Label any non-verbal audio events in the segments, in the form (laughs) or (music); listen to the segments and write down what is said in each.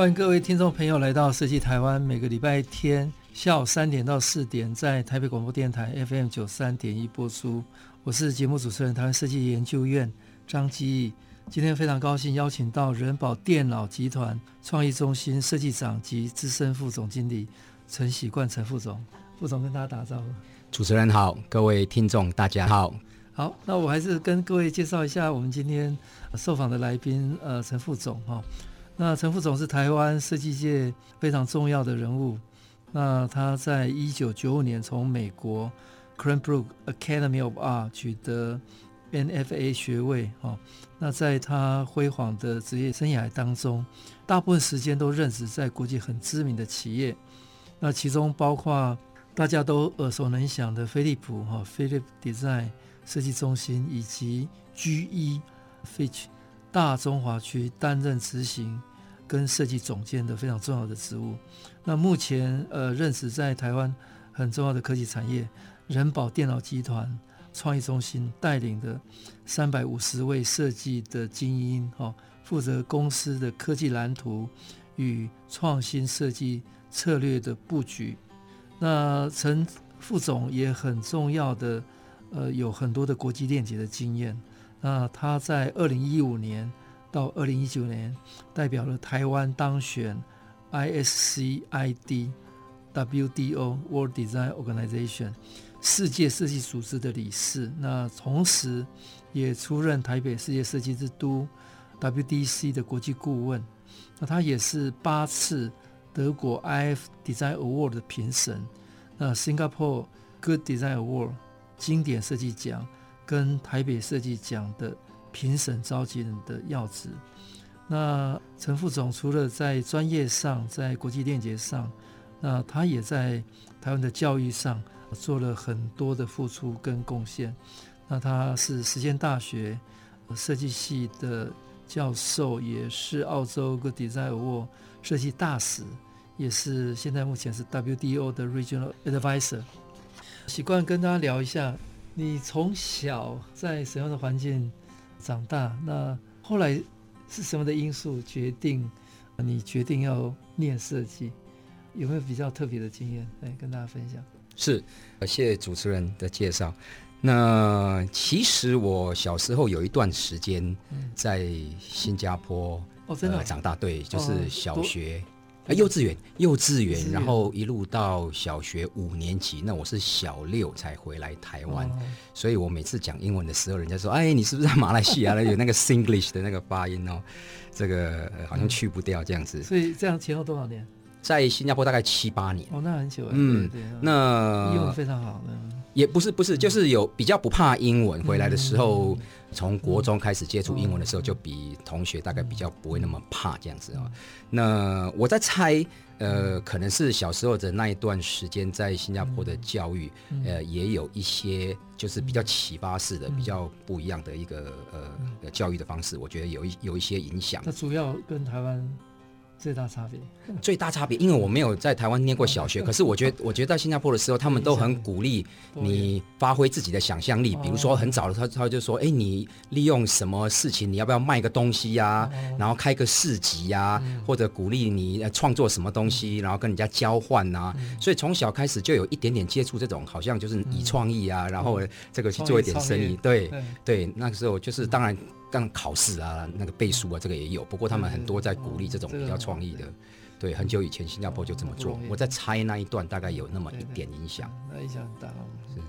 欢迎各位听众朋友来到设计台湾，每个礼拜天下午三点到四点，在台北广播电台 FM 九三点一播出。我是节目主持人，台湾设计研究院张基义。今天非常高兴邀请到人保电脑集团创意中心设计长及资深副总经理陈喜冠陈副总。副总跟大家打招呼。主持人好，各位听众大家好。好，那我还是跟各位介绍一下我们今天受访的来宾，呃，陈副总哈。那陈副总是台湾设计界非常重要的人物。那他在一九九五年从美国。Cranbrook Academy of Art 取得 NFA 学位哦，那在他辉煌的职业生涯当中，大部分时间都任职在国际很知名的企业，那其中包括大家都耳熟能详的飞利浦哈 Philip Design 设计中心，以及 GE Fitch 大中华区担任执行跟设计总监的非常重要的职务。那目前呃任职在台湾很重要的科技产业。人保电脑集团创意中心带领的三百五十位设计的精英，哈，负责公司的科技蓝图与创新设计策略的布局。那陈副总也很重要的，呃，有很多的国际链接的经验。那他在二零一五年到二零一九年，代表了台湾当选 ISCID WDO World Design Organization。世界设计组织的理事，那同时也出任台北世界设计之都 （WDC） 的国际顾问。那他也是八次德国 iF Design Award 的评审，那 Singapore Good Design Award 经典设计奖跟台北设计奖的评审召集人的要职。那陈副总除了在专业上，在国际链接上，那他也在台湾的教育上。做了很多的付出跟贡献。那他是实践大学设计系的教授，也是澳洲 Good Design Award 设计大使，也是现在目前是 WDO 的 Regional Advisor。习惯跟大家聊一下，你从小在什么样的环境长大？那后来是什么的因素决定你决定要念设计？有没有比较特别的经验来跟大家分享？是，谢谢主持人的介绍。那其实我小时候有一段时间在新加坡哦，真的、呃、长大，对，就是小学、哦、幼稚园，幼稚园，然后一路到小学五年级。那我是小六才回来台湾，哦、所以我每次讲英文的时候，人家说：“哎，你是不是在马来西亚有那个 Singlish 的那个发音哦？”这个好像去不掉这样子。嗯、所以这样前后多少年？在新加坡大概七八年哦，那很久嗯，对对那英文非常好的，也不是不是，就是有比较不怕英文。回来的时候，从国中开始接触英文的时候，就比同学大概比较不会那么怕这样子啊。那我在猜，呃，可能是小时候的那一段时间在新加坡的教育，呃，也有一些就是比较启发式的、比较不一样的一个呃教育的方式，我觉得有一有一些影响。那主要跟台湾。最大差别，最大差别，因为我没有在台湾念过小学，(laughs) 可是我觉得，我觉得在新加坡的时候，他们都很鼓励你发挥自己的想象力。比如说，很早的他他就说，哎，你利用什么事情，你要不要卖个东西呀？然后开个市集呀，或者鼓励你创作什么东西，然后跟人家交换呐。所以从小开始就有一点点接触这种，好像就是以创意啊，然后这个去做一点生意。对对，那个时候就是当然。刚考试啊，那个背书啊，这个也有。不过他们很多在鼓励这种比较创意的，对，很久以前新加坡就这么做。我在猜那一段大概有那么一点影响，那影响很大。是。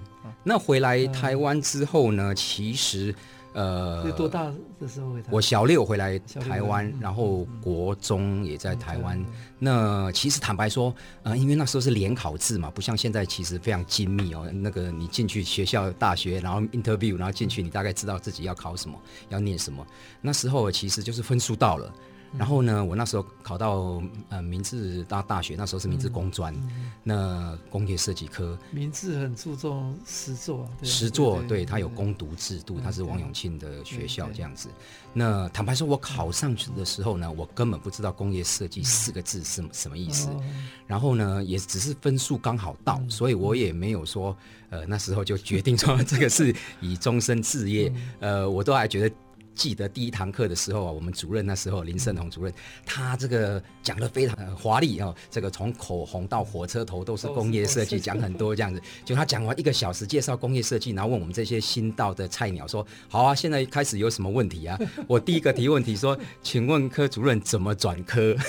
那回来台湾之后呢，其实呃，多大的时候回台？我小六回来台湾，嗯、然后国中也在台湾。那其实坦白说，呃，因为那时候是联考制嘛，不像现在其实非常精密哦。那个你进去学校大学，然后 interview，然后进去，你大概知道自己要考什么，要念什么。那时候其实就是分数到了。然后呢，我那时候考到呃明治大大学，那时候是明治工专，那工业设计科。明治很注重实作，实作对它有攻读制度，它是王永庆的学校这样子。那坦白说，我考上去的时候呢，我根本不知道工业设计四个字是什么意思。然后呢，也只是分数刚好到，所以我也没有说呃那时候就决定说这个是以终身置业。(laughs) 呃，我都还觉得。记得第一堂课的时候啊，我们主任那时候林胜宏主任，他这个讲的非常华丽哦，这个从口红到火车头都是工业设计，讲很多这样子。就他讲完一个小时介绍工业设计，然后问我们这些新到的菜鸟说：“好啊，现在开始有什么问题啊？” (laughs) 我第一个提问题说：“请问科主任怎么转科？” (laughs)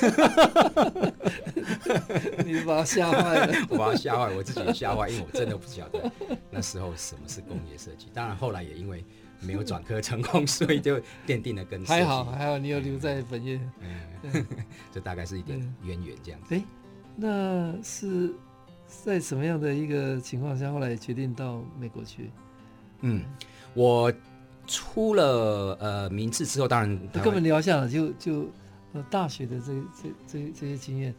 你把他吓坏了，(laughs) 我把他吓坏，我自己也吓坏，因为我真的不晓得那时候什么是工业设计。当然后来也因为。没有转科成功，所以就奠定了根。(laughs) 还好还好，你有留在本业。嗯，这大概是一点渊源这样子。哎，那是在什么样的一个情况下，后来决定到美国去？嗯，我出了呃名次之后，当然跟我们聊一下，就就呃大学的这这这这些经验。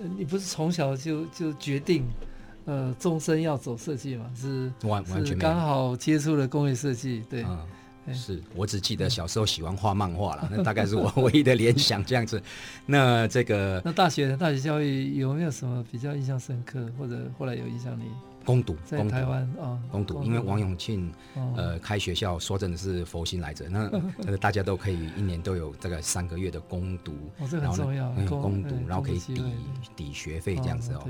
呃，你不是从小就就决定？呃，终身要走设计嘛？是完完全刚好接触了工业设计，对，是我只记得小时候喜欢画漫画了，嗯、(laughs) 那大概是我 (laughs) 唯一的联想这样子。那这个，那大学大学教育有没有什么比较印象深刻，或者后来有影响你？攻读在台湾啊，攻读，因为王永庆呃开学校，说真的是佛心来着。那那 (laughs) 个大家都可以一年都有这个三个月的攻读，然后呢，攻读，然后可以抵抵学费这样子哦。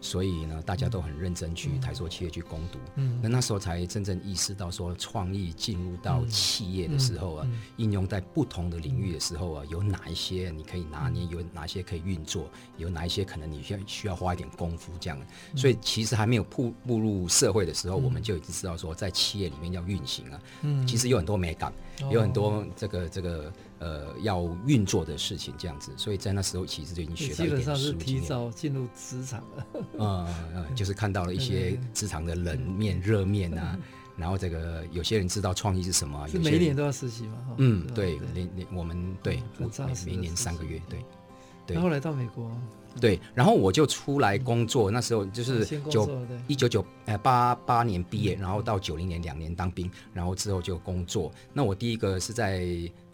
所以呢，大家都很认真去台塑企业去攻读。那那时候才真正意识到说，创意进入到企业的时候啊，应用在不同的领域的时候啊，有哪一些你可以拿捏，有哪些可以运作，有哪一些可能你需要需要花一点功夫这样。所以其实还没有铺。步入社会的时候，我们就已经知道说，在企业里面要运行啊，嗯，其实有很多美感，有很多这个这个呃要运作的事情这样子，所以在那时候其实就已经学到一点。基本上是提早进入职场了，嗯嗯，就是看到了一些职场的冷面、热面啊，(laughs) 然后这个有些人知道创意是什么，有些每年都要实习嘛，嗯，对，连连我们对，每一年三个月，对，对，然后来到美国。对，然后我就出来工作，那时候就是九一九九呃八八年毕业，然后到九零年两年当兵，然后之后就工作。那我第一个是在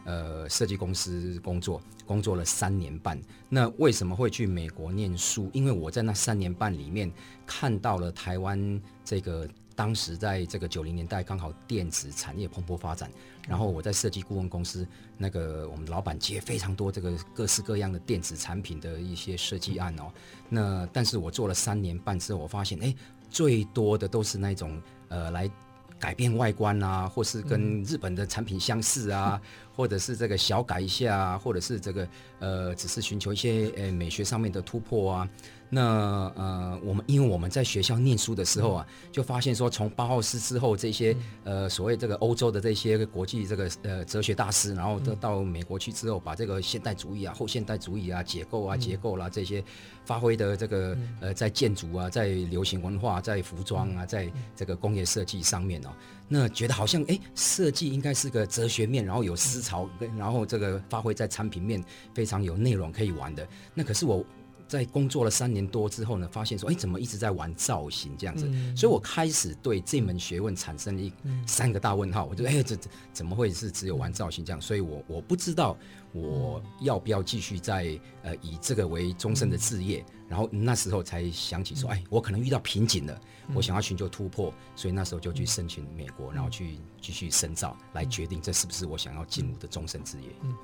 呃设计公司工作，工作了三年半。那为什么会去美国念书？因为我在那三年半里面看到了台湾这个。当时在这个九零年代，刚好电子产业蓬勃发展，然后我在设计顾问公司，那个我们老板接非常多这个各式各样的电子产品的一些设计案哦。那但是我做了三年半之后，我发现，哎，最多的都是那种呃来改变外观啊，或是跟日本的产品相似啊，(laughs) 或者是这个小改一下啊，或者是这个呃只是寻求一些呃美学上面的突破啊。那呃，我们因为我们在学校念书的时候啊，就发现说，从巴浩斯之后这些呃所谓这个欧洲的这些国际这个呃哲学大师，然后都到美国去之后，把这个现代主义啊、后现代主义啊、解构啊、结构啦这些发挥的这个呃在建筑啊、在流行文化、在服装啊、在这个工业设计上面哦，那觉得好像哎，设计应该是个哲学面，然后有思潮，跟然后这个发挥在产品面非常有内容可以玩的。那可是我。在工作了三年多之后呢，发现说，哎，怎么一直在玩造型这样子？嗯、所以我开始对这门学问产生了一三个大问号。嗯、我觉得，哎，这怎么会是只有玩造型这样？所以我我不知道我要不要继续在呃以这个为终身的志业。嗯、然后那时候才想起说，哎，我可能遇到瓶颈了，嗯、我想要寻求突破，所以那时候就去申请美国，然后去继续深造，来决定这是不是我想要进入的终身职业。嗯，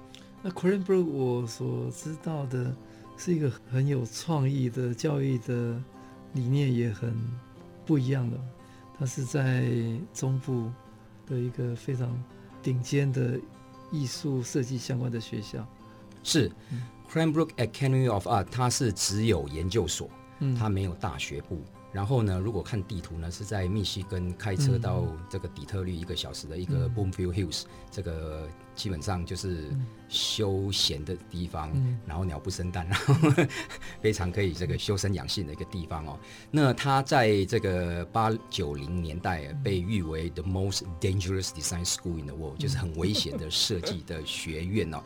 那 CoreNBrook 我所知道的。是一个很有创意的教育的理念，也很不一样的。它是在中部的一个非常顶尖的艺术设计相关的学校。是、嗯、CranBrook Academy of Art，它是只有研究所，嗯、它没有大学部。然后呢，如果看地图呢，是在密西根开车到这个底特律一个小时的一个 Bloomfield Hills，这个基本上就是休闲的地方，然后鸟不生蛋，然后 (laughs) 非常可以这个修身养性的一个地方哦。那它在这个八九零年代被誉为 The most dangerous design school in the world，就是很危险的设计的学院哦。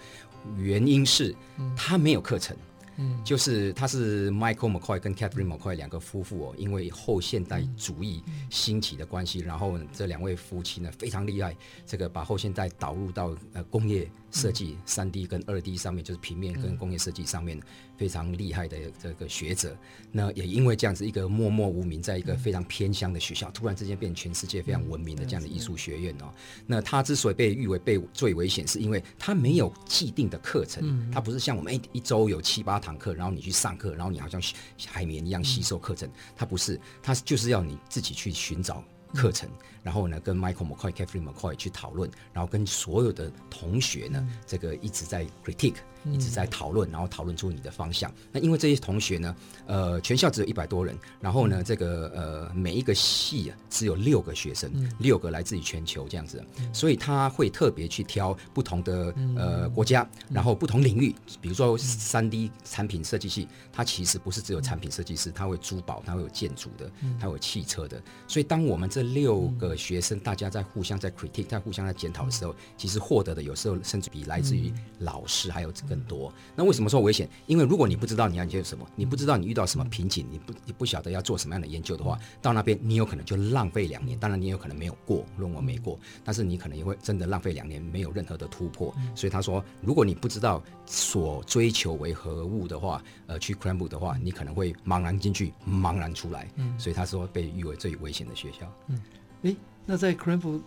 原因是它没有课程。嗯，就是他是 Michael McCoy 跟 Catherine McCoy 两个夫妇哦，因为后现代主义兴起的关系，然后这两位夫妻呢非常厉害，这个把后现代导入到呃工业设计三 D 跟二 D 上面，就是平面跟工业设计上面。非常厉害的这个学者，那也因为这样子一个默默无名，在一个非常偏乡的学校，突然之间变成全世界非常文明的这样的艺术学院哦。那他之所以被誉为被最危险，是因为他没有既定的课程，他不是像我们一一周有七八堂课，然后你去上课，然后你好像海绵一样吸收课程，他不是，他就是要你自己去寻找课程，然后呢跟 Michael McCoy、Catherine McCoy 去讨论，然后跟所有的同学呢，这个一直在 critique。一直在讨论，然后讨论出你的方向。那因为这些同学呢，呃，全校只有一百多人，然后呢，这个呃，每一个系啊只有六个学生，六个来自于全球这样子，所以他会特别去挑不同的呃国家，然后不同领域，比如说三 D 产品设计系，它其实不是只有产品设计师，它会珠宝，它会有建筑的，它会有汽车的。所以当我们这六个学生大家在互相在 critique，在互相在检讨的时候，其实获得的有时候甚至比来自于老师还有。更多，那为什么说危险？因为如果你不知道你要研究什么，你不知道你遇到什么瓶颈，你不你不晓得要做什么样的研究的话，到那边你有可能就浪费两年。当然，你有可能没有过论文没过，但是你可能也会真的浪费两年，没有任何的突破。所以他说，如果你不知道所追求为何物的话，呃，去 Cranbrook 的话，你可能会茫然进去，茫然出来。所以他说被誉为最危险的学校。嗯，诶，那在 Cranbrook。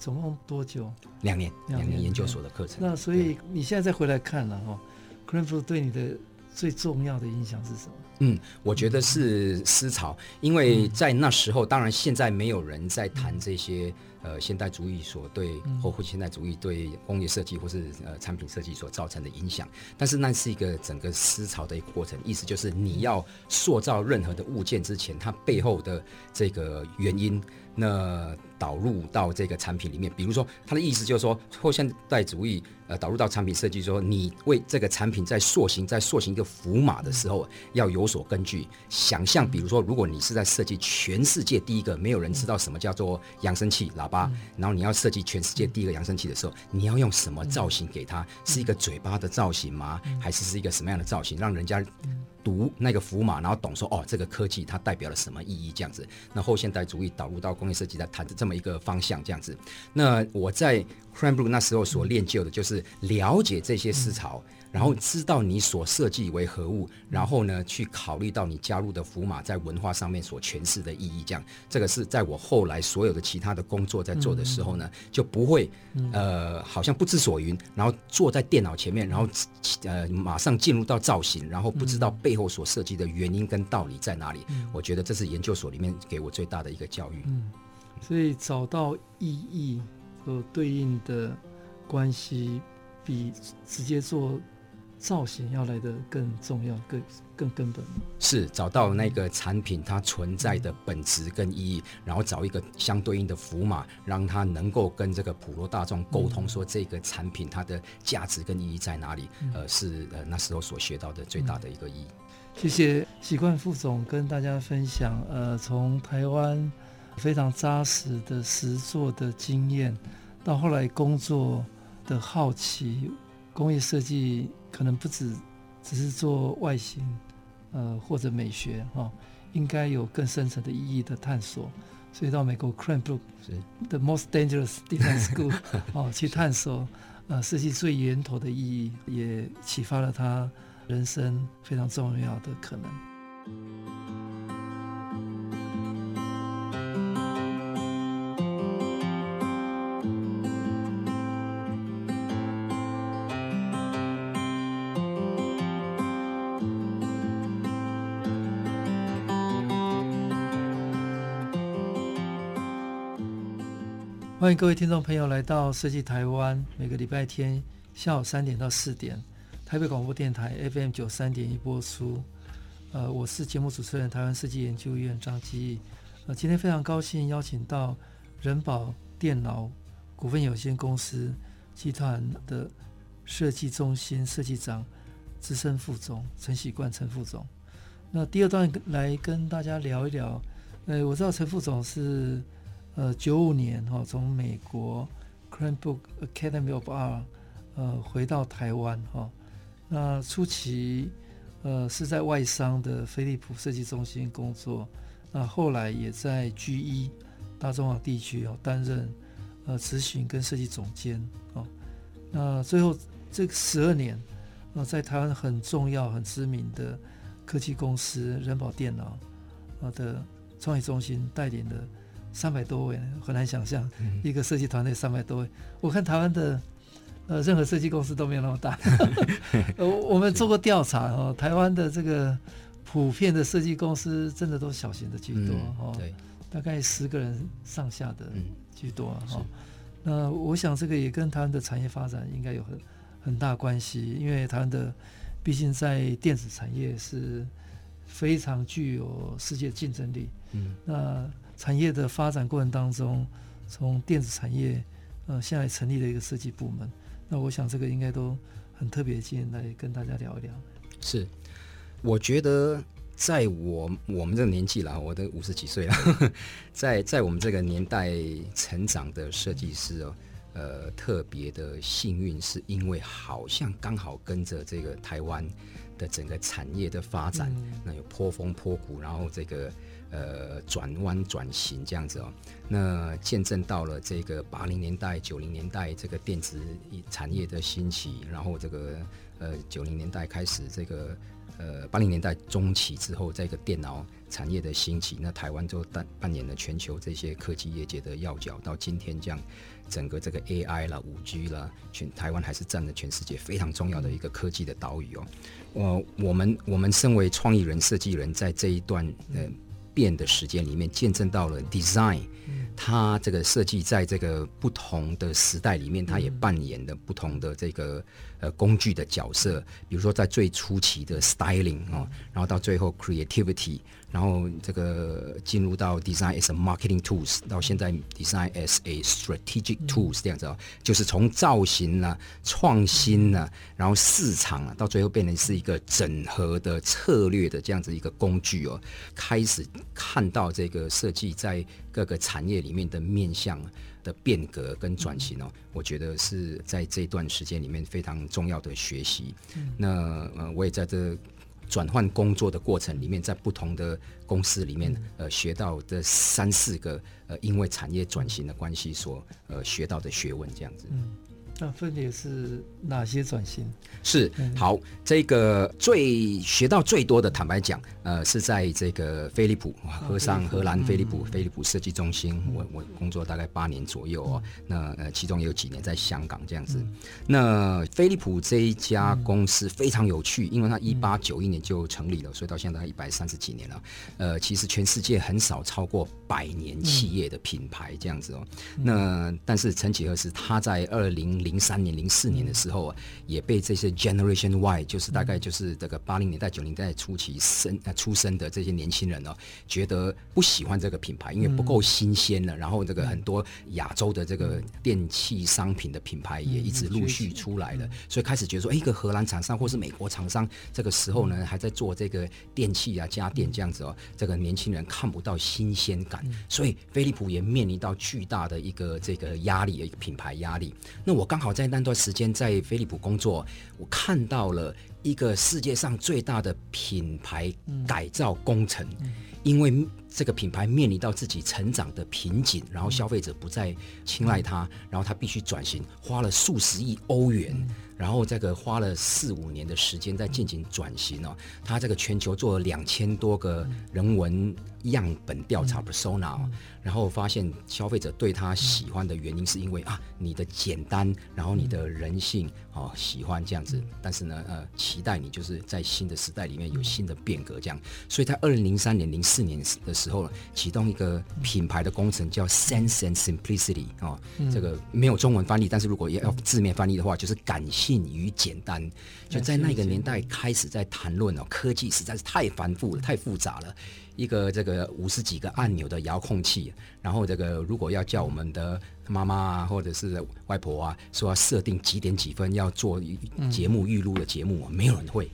总共多久？两年，两年研究所的课程。那所以你现在再回来看了哈，Cranbrook 对你的最重要的影响是什么？嗯，我觉得是思潮，因为在那时候，当然现在没有人在谈这些呃现代主义所对或或现代主义对工业设计或是呃产品设计所造成的影响，但是那是一个整个思潮的一个过程，意思就是你要塑造任何的物件之前，它背后的这个原因。那导入到这个产品里面，比如说他的意思就是说，后现代主义呃导入到产品设计，说你为这个产品在塑形，在塑形一个符码的时候，要有所根据。想象，比如说，如果你是在设计全世界第一个没有人知道什么叫做扬声器喇叭，(laughs) 然后你要设计全世界第一个扬声器的时候，你要用什么造型给它？是一个嘴巴的造型吗？还是是一个什么样的造型，让人家？读那个符码，然后懂说哦，这个科技它代表了什么意义？这样子，那后现代主义导入到工业设计，在谈这么一个方向，这样子。那我在 Cranbrook 那时候所练就的就是了解这些思潮。嗯然后知道你所设计为何物，然后呢，去考虑到你加入的符码在文化上面所诠释的意义，这样，这个是在我后来所有的其他的工作在做的时候呢，就不会呃，好像不知所云，然后坐在电脑前面，然后呃，马上进入到造型，然后不知道背后所设计的原因跟道理在哪里。我觉得这是研究所里面给我最大的一个教育。嗯，所以找到意义和对应的关系，比直接做。造型要来得更重要，更更根本。是找到那个产品它存在的本质跟意义，然后找一个相对应的符码，让它能够跟这个普罗大众沟通，说这个产品它的价值跟意义在哪里。呃，是呃那时候所学到的最大的一个意义。谢谢习惯副总跟大家分享，呃，从台湾非常扎实的实作的经验，到后来工作的好奇，工业设计。可能不止只是做外形，呃，或者美学哈、哦，应该有更深层的意义的探索。所以到美国 Cranbrook 是 The Most Dangerous Design School (laughs) 哦，去探索呃设计最源头的意义，也启发了他人生非常重要的可能。欢迎各位听众朋友来到设计台湾，每个礼拜天下午三点到四点，台北广播电台 FM 九三点一播出。呃，我是节目主持人台湾设计研究院张基义。呃，今天非常高兴邀请到仁宝电脑股份有限公司集团的设计中心设计长资深副总陈喜冠陈副总。那第二段来跟大家聊一聊。呃，我知道陈副总是呃九五年哈、哦、从美国 Cranbrook Academy of Art 呃回到台湾哈、哦。那初期呃是在外商的飞利浦设计中心工作，那后来也在 GE 大中华地区哦担任呃执行跟设计总监哦。那最后这十二年，呃在台湾很重要很知名的科技公司人保电脑啊的。创意中心带领了三百多位，很难想象一个设计团队三百多位。我看台湾的呃任何设计公司都没有那么大。(laughs) 呃，我们做过调查哦，台湾的这个普遍的设计公司真的都小型的居多哦，对，大概十个人上下的居多哈。那我想这个也跟台湾的产业发展应该有很很大关系，因为台湾的毕竟在电子产业是非常具有世界竞争力。嗯，那产业的发展过程当中，从电子产业，呃，现在成立了一个设计部门，那我想这个应该都很特别，今天来跟大家聊一聊。是，我觉得在我我们这个年纪了，我都五十几岁了，(laughs) 在在我们这个年代成长的设计师哦，呃，特别的幸运，是因为好像刚好跟着这个台湾的整个产业的发展，嗯、那有波峰波谷，然后这个。呃，转弯转型这样子哦，那见证到了这个八零年代、九零年代这个电子产业的兴起，然后这个呃九零年代开始这个呃八零年代中期之后，这个电脑产业的兴起，那台湾就扮扮演了全球这些科技业界的要角。到今天这样，整个这个 AI 啦、五 G 啦，全台湾还是占了全世界非常重要的一个科技的岛屿哦。我我们我们身为创意人、设计人，在这一段呃。变的时间里面，见证到了 design，它这个设计在这个不同的时代里面，它也扮演的不同的这个呃工具的角色。比如说在最初期的 styling 哦，然后到最后 creativity。然后这个进入到 design as a marketing tools，到现在 design as a strategic tools 这样子哦，就是从造型呢、啊、创新呢、啊，然后市场啊，到最后变成是一个整合的策略的这样子一个工具哦，开始看到这个设计在各个产业里面的面向的变革跟转型哦，我觉得是在这段时间里面非常重要的学习。那呃，我也在这。转换工作的过程里面，在不同的公司里面，呃，学到的三四个，呃，因为产业转型的关系所，呃，学到的学问这样子。嗯那分别是哪些转型？是好，这个最学到最多的，坦白讲，呃，是在这个飞利浦，和尚荷兰飞利浦飞利浦设计中心，我我工作大概八年左右哦。那呃，其中也有几年在香港这样子。那飞利浦这一家公司非常有趣，因为它一八九一年就成立了，所以到现在一百三十几年了。呃，其实全世界很少超过百年企业的品牌这样子哦。那但是曾几何时，他在二零零三年、零四年的时候啊，也被这些 Generation Y，就是大概就是这个八零年代、九零年代初期生呃出生的这些年轻人哦，觉得不喜欢这个品牌，因为不够新鲜了。然后这个很多亚洲的这个电器商品的品牌也一直陆续出来了，所以开始觉得说，哎，一个荷兰厂商或是美国厂商，这个时候呢还在做这个电器啊、家电这样子哦，这个年轻人看不到新鲜感，所以飞利浦也面临到巨大的一个这个压力，一个品牌压力。那我刚。刚好在那段时间在飞利浦工作，我看到了一个世界上最大的品牌改造工程，因为这个品牌面临到自己成长的瓶颈，然后消费者不再青睐它，然后它必须转型，花了数十亿欧元，然后这个花了四五年的时间在进行转型哦，它这个全球做了两千多个人文样本调查 persona。然后发现消费者对他喜欢的原因是因为啊，你的简单，然后你的人性哦，喜欢这样子。但是呢，呃，期待你就是在新的时代里面有新的变革这样。所以在二零零三年、零四年的时候呢，启动一个品牌的工程，叫 Sense and Simplicity 哦，这个没有中文翻译，但是如果要字面翻译的话，就是感性与简单。就在那个年代开始在谈论哦，科技实在是太繁复了，太复杂了。一个这个五十几个按钮的遥控器，然后这个如果要叫我们的妈妈啊，或者是外婆啊，说要设定几点几分要做节目预录的节目，没有人会。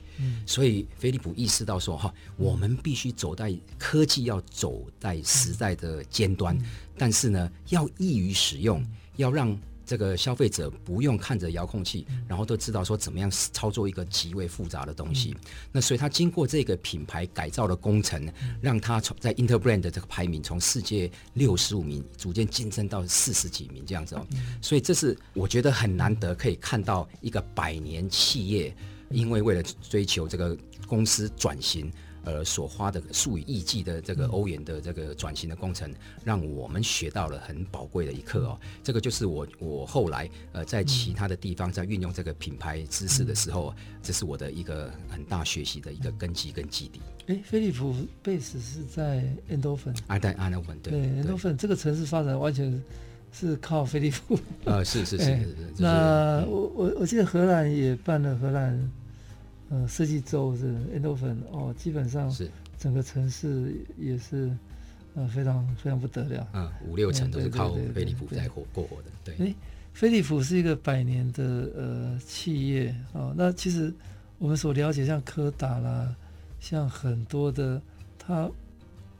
所以飞利浦意识到说哈，我们必须走在科技要走在时代的尖端，但是呢，要易于使用，要让。这个消费者不用看着遥控器，然后都知道说怎么样操作一个极为复杂的东西。那所以他经过这个品牌改造的工程，让他从在 Interbrand 的这个排名从世界六十五名逐渐晋升到四十几名这样子哦。所以这是我觉得很难得可以看到一个百年企业，因为为了追求这个公司转型。呃，所花的数以亿计的这个欧元的这个转型的工程，让我们学到了很宝贵的一课哦。这个就是我我后来呃在其他的地方在运用这个品牌知识的时候，这是我的一个很大学习的一个根基跟基底。哎，飞利浦 base 是在安多芬，啊，在对，，Endorphin 这个城市发展完全是靠飞利浦。呃，是是是，是，是，是。那我我我记得荷兰也办了荷兰。呃，设计周是 Eindhoven 哦，基本上是整个城市也是呃非常非常不得了，嗯，五六成都是靠飞利浦在活过活的，对。哎，飞利浦是一个百年的呃企业啊，哦，那其实我们所了解像柯达啦，像很多的它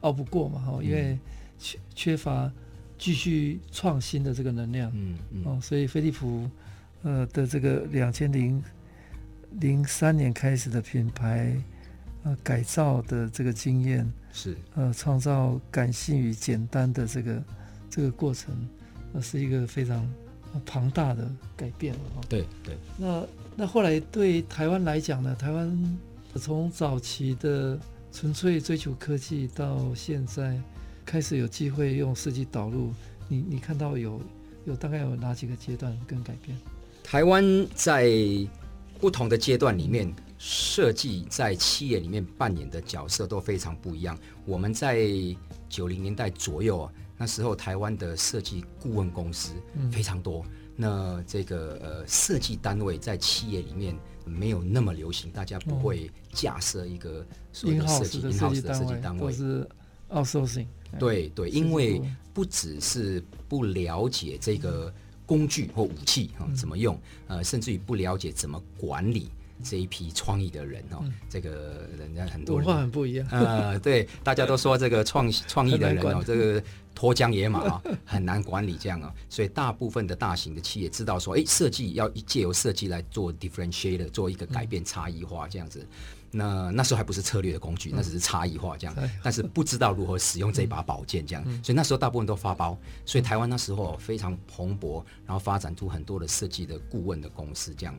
熬不过嘛，哈，因为缺缺乏继续创新的这个能量，嗯嗯，哦，所以飞利浦呃的这个两千零。零三年开始的品牌，呃，改造的这个经验是呃，创造感性与简单的这个这个过程，呃，是一个非常庞大的改变了哈。对对。那那后来对台湾来讲呢？台湾从早期的纯粹追求科技，到现在开始有机会用设计导入，你你看到有有大概有哪几个阶段跟改变？台湾在。不同的阶段里面，设计在企业里面扮演的角色都非常不一样。我们在九零年代左右啊，那时候台湾的设计顾问公司非常多。嗯、那这个呃设计单位在企业里面没有那么流行，大家不会架设一个所谓的设计设计单位，是 outsourcing。对对，因为不只是不了解这个。工具或武器啊，怎么用？呃，甚至于不了解怎么管理这一批创意的人哦，这个人家很多人文化很不一样。呃，对，大家都说这个创创意的人哦，(laughs) 这个脱缰野马啊，很难管理这样啊。所以大部分的大型的企业知道说，哎，设计要借由设计来做 differentiator，做一个改变差异化这样子。那那时候还不是策略的工具，那只是差异化这样，但是不知道如何使用这把宝剑这样，所以那时候大部分都发包，所以台湾那时候非常蓬勃，然后发展出很多的设计的顾问的公司这样。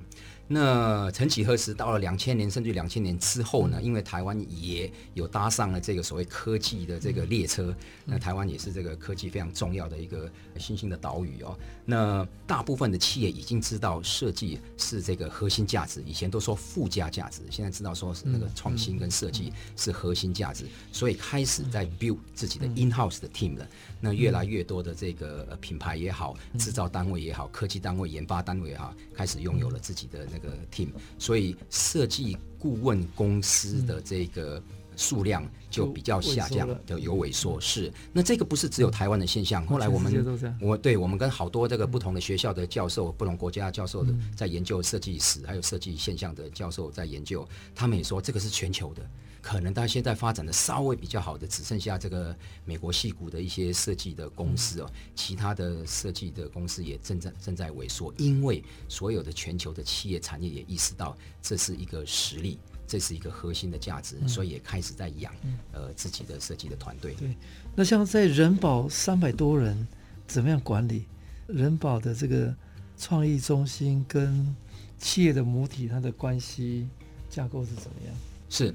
那曾几何时，到了两千年甚至两千年之后呢？因为台湾也有搭上了这个所谓科技的这个列车，那台湾也是这个科技非常重要的一个新兴的岛屿哦。那大部分的企业已经知道设计是这个核心价值，以前都说附加价值，现在知道说是那个创新跟设计是核心价值，所以开始在 build 自己的 in-house 的 team 了。那越来越多的这个品牌也好，制造单位也好，科技单位、研发单位也好，开始拥有了自己的那个 team，所以设计顾问公司的这个数量就比较下降，就有萎缩。是，那这个不是只有台湾的现象。后来我们，我对我们跟好多这个不同的学校的教授、不同国家的教授的在研究设计史，还有设计现象的教授在研究，他们也说这个是全球的。可能到现在发展的稍微比较好的，只剩下这个美国戏骨的一些设计的公司哦，其他的设计的公司也正在正在萎缩，因为所有的全球的企业产业也意识到这是一个实力，这是一个核心的价值，所以也开始在养呃自己的设计的团队。对，那像在人保三百多人，怎么样管理人保的这个创意中心跟企业的母体，它的关系架构是怎么样？是。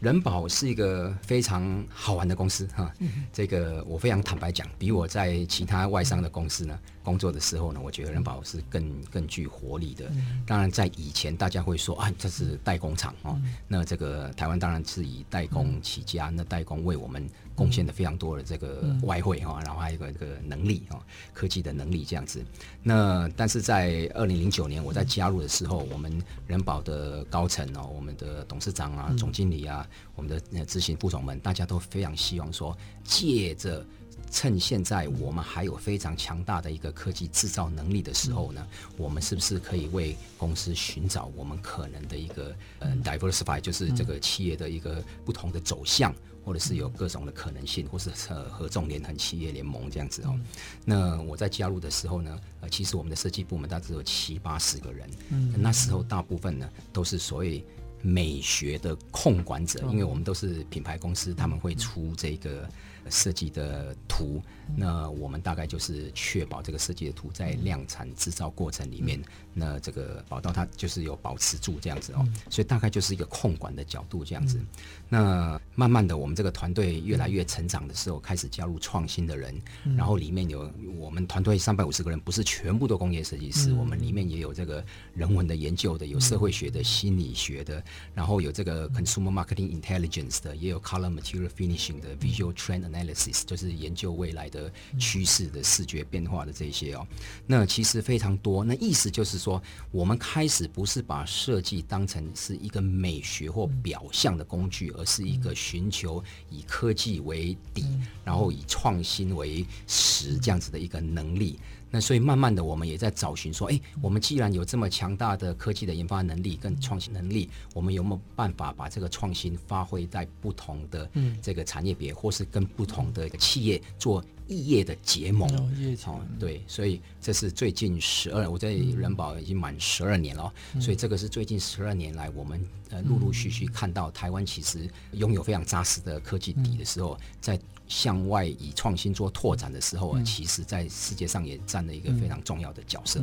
人保是一个非常好玩的公司哈，这个我非常坦白讲，比我在其他外商的公司呢工作的时候呢，我觉得人保是更更具活力的。当然，在以前大家会说啊，这是代工厂哦，那这个台湾当然是以代工起家，那代工为我们贡献的非常多的这个外汇哈，然后还有一个这个能力哈，科技的能力这样子。那但是在二零零九年我在加入的时候，我们人保的高层哦，我们的董事长啊、总经理啊、我们的执行副总们，大家都非常希望说，借着。趁现在我们还有非常强大的一个科技制造能力的时候呢，我们是不是可以为公司寻找我们可能的一个呃 diversify，就是这个企业的一个不同的走向，或者是有各种的可能性，或是呃合纵联横企业联盟这样子哦。那我在加入的时候呢，呃，其实我们的设计部门大致有七八十个人，那时候大部分呢都是所谓美学的控管者，因为我们都是品牌公司，他们会出这个。设计的图，那我们大概就是确保这个设计的图在量产制造过程里面，那这个保到它就是有保持住这样子哦，所以大概就是一个控管的角度这样子。那慢慢的，我们这个团队越来越成长的时候，开始加入创新的人，然后里面有我们团队三百五十个人，不是全部都工业设计师，我们里面也有这个人文的研究的，有社会学的、心理学的，然后有这个 consumer marketing intelligence 的，也有 color material finishing 的，visual trend analysis 就是研究未来的趋势的视觉变化的这些哦，那其实非常多。那意思就是说，我们开始不是把设计当成是一个美学或表象的工具，而是一个寻求以科技为底，然后以创新为实这样子的一个能力。那所以慢慢的，我们也在找寻说，哎，我们既然有这么强大的科技的研发能力跟创新能力，我们有没有办法把这个创新发挥在不同的这个产业别，或是跟不同的一个企业做异业的结盟？哦，对，所以这是最近十二，我在人保已经满十二年了，所以这个是最近十二年来我们呃陆陆续续看到台湾其实拥有非常扎实的科技底的时候，在。向外以创新做拓展的时候啊，其实在世界上也占了一个非常重要的角色。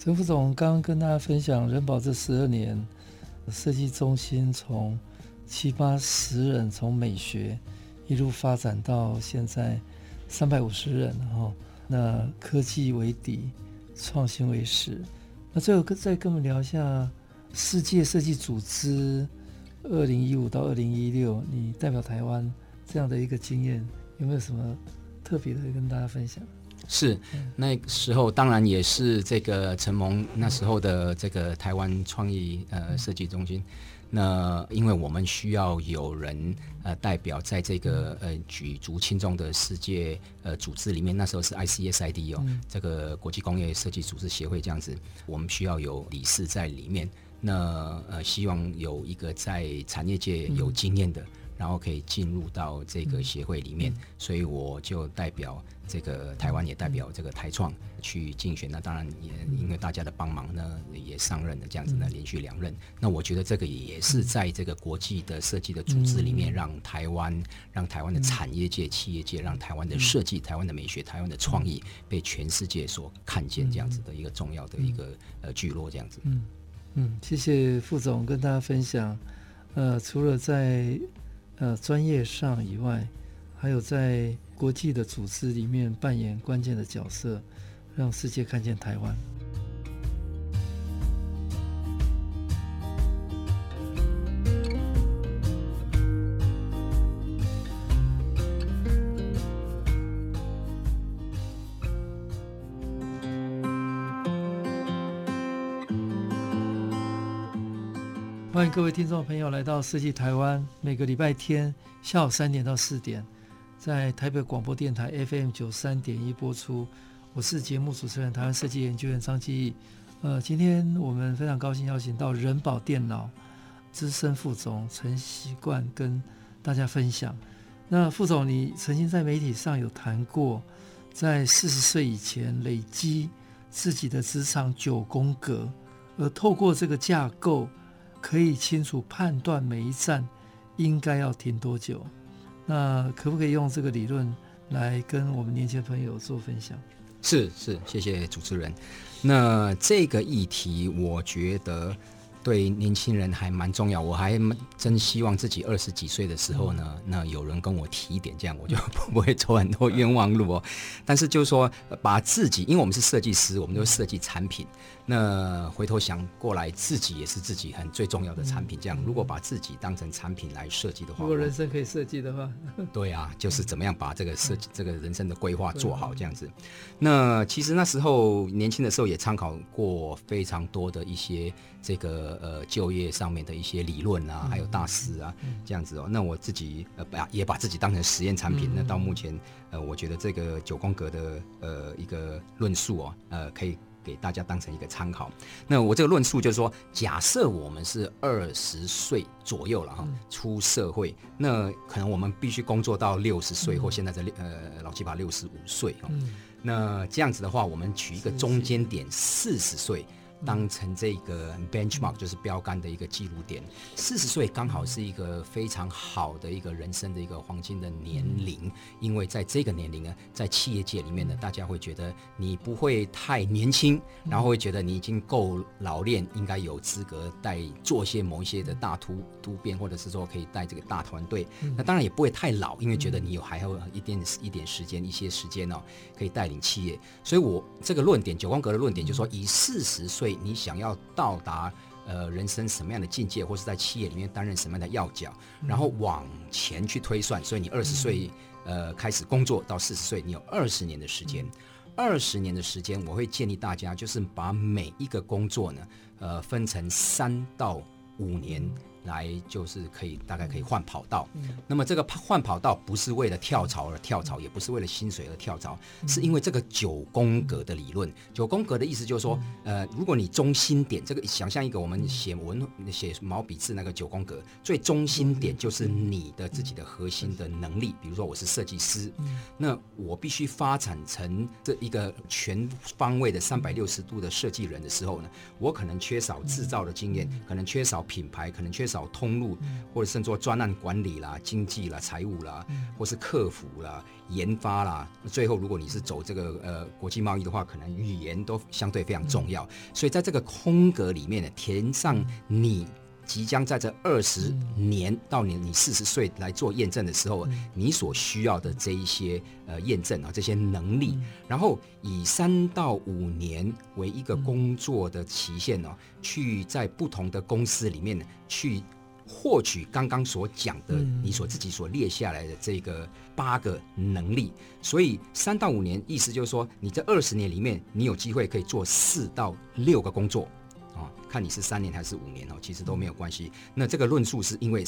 陈、嗯、副总刚刚跟大家分享，人保这十二年设计中心从七八十人，从美学一路发展到现在三百五十人哈。那科技为底，创新为实。那最后跟再跟我们聊一下世界设计组织二零一五到二零一六，你代表台湾这样的一个经验。有没有什么特别的跟大家分享？是那时候，当然也是这个承蒙那时候的这个台湾创意呃设计中心。那因为我们需要有人呃代表在这个呃举足轻重的世界呃组织里面，那时候是 ICSID 哦，这个国际工业设计组织协会这样子，我们需要有理事在里面。那呃希望有一个在产业界有经验的。然后可以进入到这个协会里面，所以我就代表这个台湾，也代表这个台创去竞选。那当然也因为大家的帮忙呢，也上任了这样子呢，连续两任。那我觉得这个也是在这个国际的设计的组织里面，让台湾、让台湾的产业界、企业界，让台湾的设计、台湾的美学、台湾的创意被全世界所看见，这样子的一个重要的一个呃聚落，这样子。嗯。嗯，谢谢副总跟大家分享。呃，除了在呃，专业上以外，还有在国际的组织里面扮演关键的角色，让世界看见台湾。欢迎各位听众朋友来到设计台湾，每个礼拜天下午三点到四点，在台北广播电台 FM 九三点一播出。我是节目主持人，台湾设计研究员张基义。呃，今天我们非常高兴邀请到人保电脑资深副总陈习惯跟大家分享。那副总，你曾经在媒体上有谈过，在四十岁以前累积自己的职场九宫格，而透过这个架构。可以清楚判断每一站应该要停多久，那可不可以用这个理论来跟我们年轻朋友做分享？是是，谢谢主持人。那这个议题，我觉得对年轻人还蛮重要。我还真希望自己二十几岁的时候呢，嗯、那有人跟我提一点，这样我就 (laughs) 不会走很多冤枉路哦。但是就是说，把自己，因为我们是设计师，我们就设计产品。那回头想过来，自己也是自己很最重要的产品。这样，如果把自己当成产品来设计的话，如果人生可以设计的话，对啊，就是怎么样把这个设计、这个人生的规划做好这样子。那其实那时候年轻的时候也参考过非常多的一些这个呃就业上面的一些理论啊，还有大师啊这样子哦。那我自己呃把也把自己当成实验产品。那到目前呃，我觉得这个九宫格的呃一个论述哦，呃可以。给大家当成一个参考。那我这个论述就是说，假设我们是二十岁左右了哈，出社会，那可能我们必须工作到六十岁，或现在的呃老七八六十五岁哈。那这样子的话，我们取一个中间点，四十岁。当成这个 benchmark 就是标杆的一个记录点，四十岁刚好是一个非常好的一个人生的一个黄金的年龄，因为在这个年龄呢，在企业界里面呢，大家会觉得你不会太年轻，然后会觉得你已经够老练，应该有资格带做些某一些的大突突变，或者是说可以带这个大团队。那当然也不会太老，因为觉得你有还有一点一点时间，一些时间哦，可以带领企业。所以我这个论点，九宫格的论点就是说，以四十岁。你想要到达呃人生什么样的境界，或是在企业里面担任什么样的要角，然后往前去推算。所以你二十岁呃开始工作到四十岁，你有二十年的时间。二十年的时间，我会建议大家就是把每一个工作呢，呃分成三到五年。来就是可以大概可以换跑道，那么这个换跑道不是为了跳槽而跳槽，也不是为了薪水而跳槽，是因为这个九宫格的理论。九宫格的意思就是说，呃，如果你中心点这个想象一个我们写文写毛笔字那个九宫格，最中心点就是你的自己的核心的能力。比如说我是设计师，那我必须发展成这一个全方位的三百六十度的设计人的时候呢，我可能缺少制造的经验，可能缺少品牌，可能缺少。找通路，或者甚至做专案管理啦、经济啦、财务啦，或是客服啦、研发啦。最后，如果你是走这个呃国际贸易的话，可能语言都相对非常重要。所以，在这个空格里面呢，填上你即将在这二十年到你你四十岁来做验证的时候，你所需要的这一些呃验证啊，这些能力，然后以三到五年为一个工作的期限呢，去在不同的公司里面去获取刚刚所讲的你所自己所列下来的这个八个能力。所以三到五年，意思就是说，你这二十年里面，你有机会可以做四到六个工作。看你是三年还是五年哦，其实都没有关系。那这个论述是因为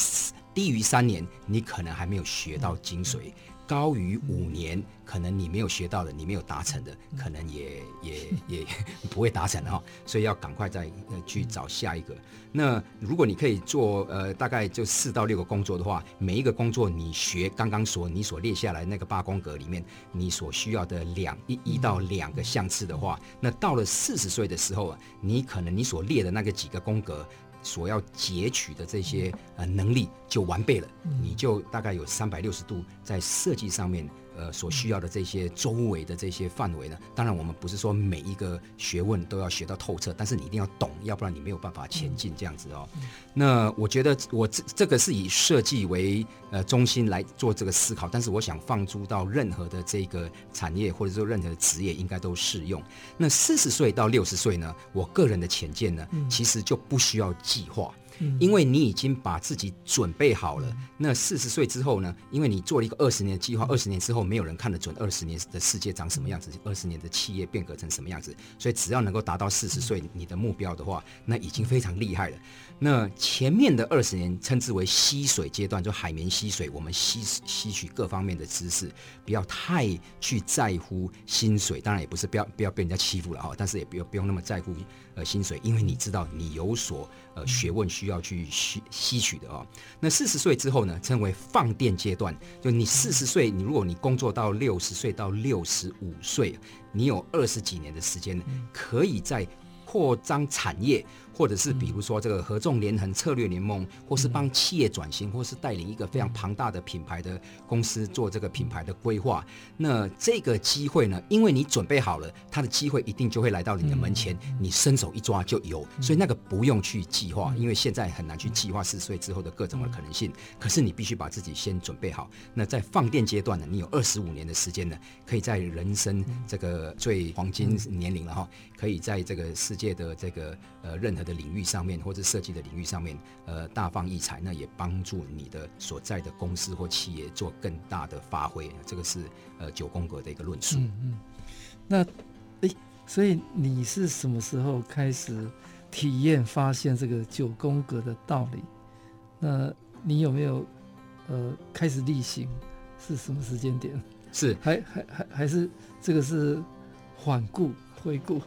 低于三年，你可能还没有学到精髓；高于五年。可能你没有学到的，你没有达成的，可能也也也 (laughs) 不会达成哈，所以要赶快再去找下一个。那如果你可以做呃大概就四到六个工作的话，每一个工作你学刚刚所你所列下来那个八宫格里面你所需要的两一一到两个项次的话，那到了四十岁的时候啊，你可能你所列的那个几个宫格所要截取的这些呃能力就完备了，你就大概有三百六十度在设计上面。呃，所需要的这些周围的这些范围呢，当然我们不是说每一个学问都要学到透彻，但是你一定要懂，要不然你没有办法前进这样子哦。那我觉得我这这个是以设计为呃中心来做这个思考，但是我想放诸到任何的这个产业或者说任何的职业应该都适用。那四十岁到六十岁呢，我个人的浅见呢，其实就不需要计划。因为你已经把自己准备好了，那四十岁之后呢？因为你做了一个二十年的计划，二十年之后没有人看得准二十年的世界长什么样子，二十年的企业变革成什么样子，所以只要能够达到四十岁你的目标的话，那已经非常厉害了。那前面的二十年称之为吸水阶段，就海绵吸水，我们吸吸取各方面的知识，不要太去在乎薪水，当然也不是不要不要被人家欺负了哈，但是也不用不用那么在乎呃薪水，因为你知道你有所呃学问需要。要去吸吸取的哦。那四十岁之后呢，称为放电阶段。就你四十岁，你如果你工作到六十岁到六十五岁，你有二十几年的时间，可以在扩张产业。或者是比如说这个合纵连横策略联盟，或是帮企业转型，或是带领一个非常庞大的品牌的公司做这个品牌的规划。那这个机会呢，因为你准备好了，它的机会一定就会来到你的门前，你伸手一抓就有。所以那个不用去计划，因为现在很难去计划四十岁之后的各种的可能性。可是你必须把自己先准备好。那在放电阶段呢，你有二十五年的时间呢，可以在人生这个最黄金年龄了哈，可以在这个世界的这个呃任何。的领域上面，或者设计的领域上面，呃，大放异彩，那也帮助你的所在的公司或企业做更大的发挥。这个是呃九宫格的一个论述。嗯嗯。那，诶，所以你是什么时候开始体验、发现这个九宫格的道理？那你有没有呃开始例行？是什么时间点？是还还还还是这个是缓顾？回顾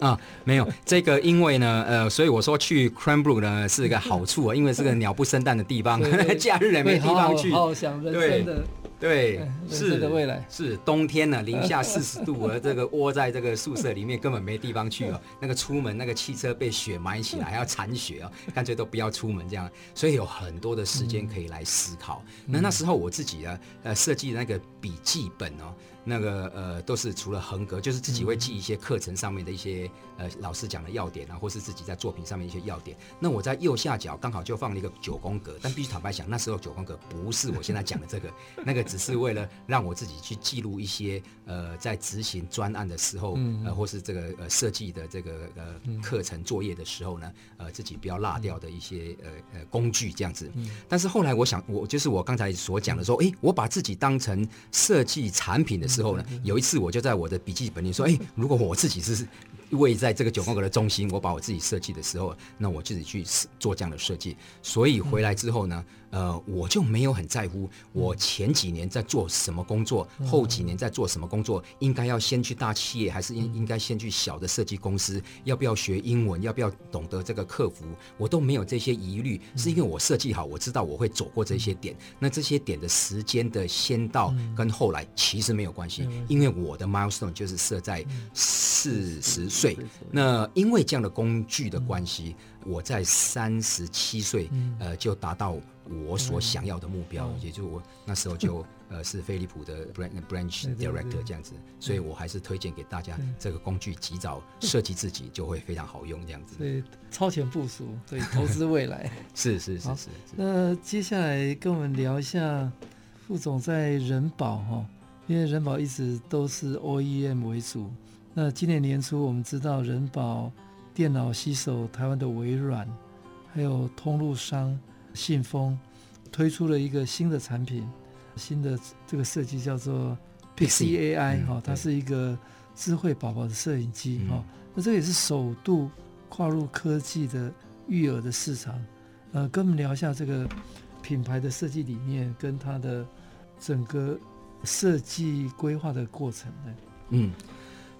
啊，没有这个，因为呢，呃，所以我说去 Cranbrook 呢是一个好处啊，因为是个鸟不生蛋的地方，(laughs) 假日也没地方去，好好想人生的。对，是的未来是冬天呢，零下四十度，而这个窝在这个宿舍里面根本没地方去哦。(laughs) 那个出门，那个汽车被雪埋起来，还要铲雪哦，(laughs) 干脆都不要出门这样。所以有很多的时间可以来思考。那那时候我自己呢，呃，设计那个笔记本哦，那个呃，都是除了横格，就是自己会记一些课程上面的一些呃老师讲的要点啊，或是自己在作品上面一些要点。那我在右下角刚好就放了一个九宫格，但必须坦白讲，那时候九宫格不是我现在讲的这个，(laughs) 那个。只是为了让我自己去记录一些呃，在执行专案的时候，呃，或是这个呃设计的这个呃课程作业的时候呢，呃，自己不要落掉的一些呃呃工具这样子。但是后来我想，我就是我刚才所讲的说，哎，我把自己当成设计产品的时候呢，有一次我就在我的笔记本里说，哎，如果我自己是。位在这个九宫格的中心，我把我自己设计的时候，那我自己去做这样的设计。所以回来之后呢，呃，我就没有很在乎我前几年在做什么工作，后几年在做什么工作，应该要先去大企业，还是应应该先去小的设计公司？要不要学英文？要不要懂得这个客服？我都没有这些疑虑，是因为我设计好，我知道我会走过这些点。那这些点的时间的先到跟后来其实没有关系，因为我的 milestone 就是设在四十。岁，那因为这样的工具的关系，嗯、我在三十七岁，嗯、呃，就达到我所想要的目标，嗯、也就我那时候就 (laughs) 呃是飞利浦的 branch director 这样子，所以我还是推荐给大家这个工具，及早设计自己就会非常好用这样子。对超前部署，对，投资未来。(laughs) 是是是是，那接下来跟我们聊一下副总在人保哈，因为人保一直都是 OEM 为主。那今年年初，我们知道人保电脑吸手台湾的微软，还有通路商信封，推出了一个新的产品，新的这个设计叫做 Pixie AI 哈，它是一个智慧宝宝的摄影机哈。那这也是首度跨入科技的育儿的市场。呃，跟我们聊一下这个品牌的设计理念跟它的整个设计规划的过程呢？嗯。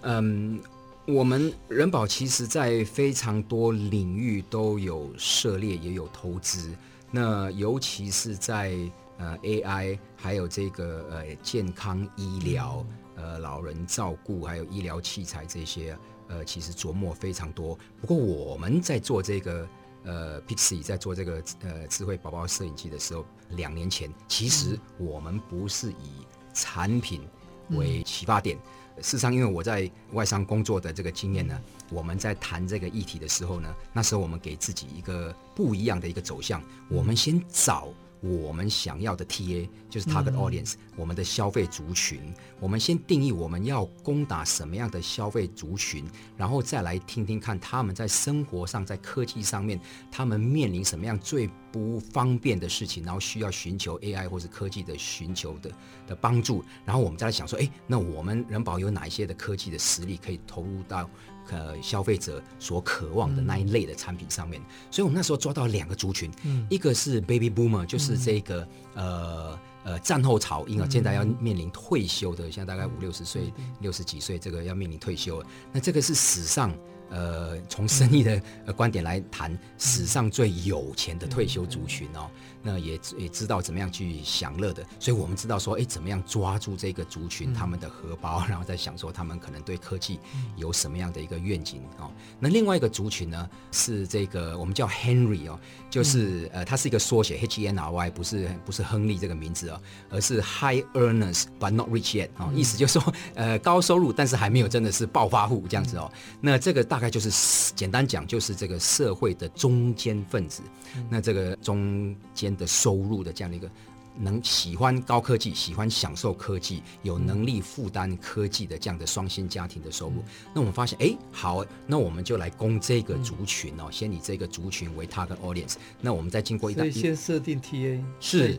嗯，我们人保其实在非常多领域都有涉猎，也有投资。那尤其是在呃 AI，还有这个呃健康医疗、呃老人照顾，还有医疗器材这些，呃其实琢磨非常多。不过我们在做这个呃 Pixie 在做这个呃智慧宝宝摄影机的时候，两年前其实我们不是以产品为启发点。事实上，因为我在外商工作的这个经验呢，我们在谈这个议题的时候呢，那时候我们给自己一个不一样的一个走向，我们先找。我们想要的 TA 就是 target audience，嗯，我们的消费族群。我们先定义我们要攻打什么样的消费族群，然后再来听听看他们在生活上、在科技上面，他们面临什么样最不方便的事情，然后需要寻求 AI 或是科技的寻求的的帮助。然后我们再来想说，哎，那我们人保有哪一些的科技的实力可以投入到？呃，消费者所渴望的那一类的产品上面，嗯、所以我们那时候抓到两个族群，嗯、一个是 Baby Boomer，就是这个、嗯、呃呃战后潮婴儿，现在要面临退休的，现在大概五六十岁、六十几岁，这个要面临退休。那这个是史上呃，从生意的观点来谈，史上最有钱的退休族群哦，那也也知道怎么样去享乐的，所以我们知道说，哎，怎么样抓住这个族群他们的荷包，然后再想说他们可能对科技有什么样的一个愿景哦。那另外一个族群呢，是这个我们叫 Henry 哦，就是呃，它是一个缩写，H E N R Y，不是不是亨利这个名字哦，而是 High Earners but not rich yet 哦，意思就是说，呃，高收入但是还没有真的是暴发户这样子哦。那这个大。大概就是简单讲，就是这个社会的中间分子。那这个中间的收入的这样的一个，能喜欢高科技、喜欢享受科技、有能力负担科技的这样的双薪家庭的收入。那我们发现，哎，好，那我们就来攻这个族群哦，先以这个族群为 target audience。那我们再经过一段，所以先设定 TA 是，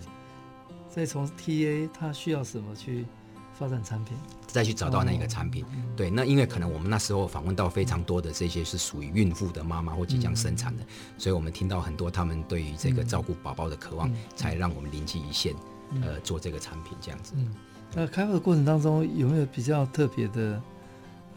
再从 TA 他需要什么去发展产品。再去找到那个产品，对，那因为可能我们那时候访问到非常多的这些是属于孕妇的妈妈或即将生产的，所以我们听到很多他们对于这个照顾宝宝的渴望，才让我们灵机一现，呃，做这个产品这样子。嗯，那开发的过程当中有没有比较特别的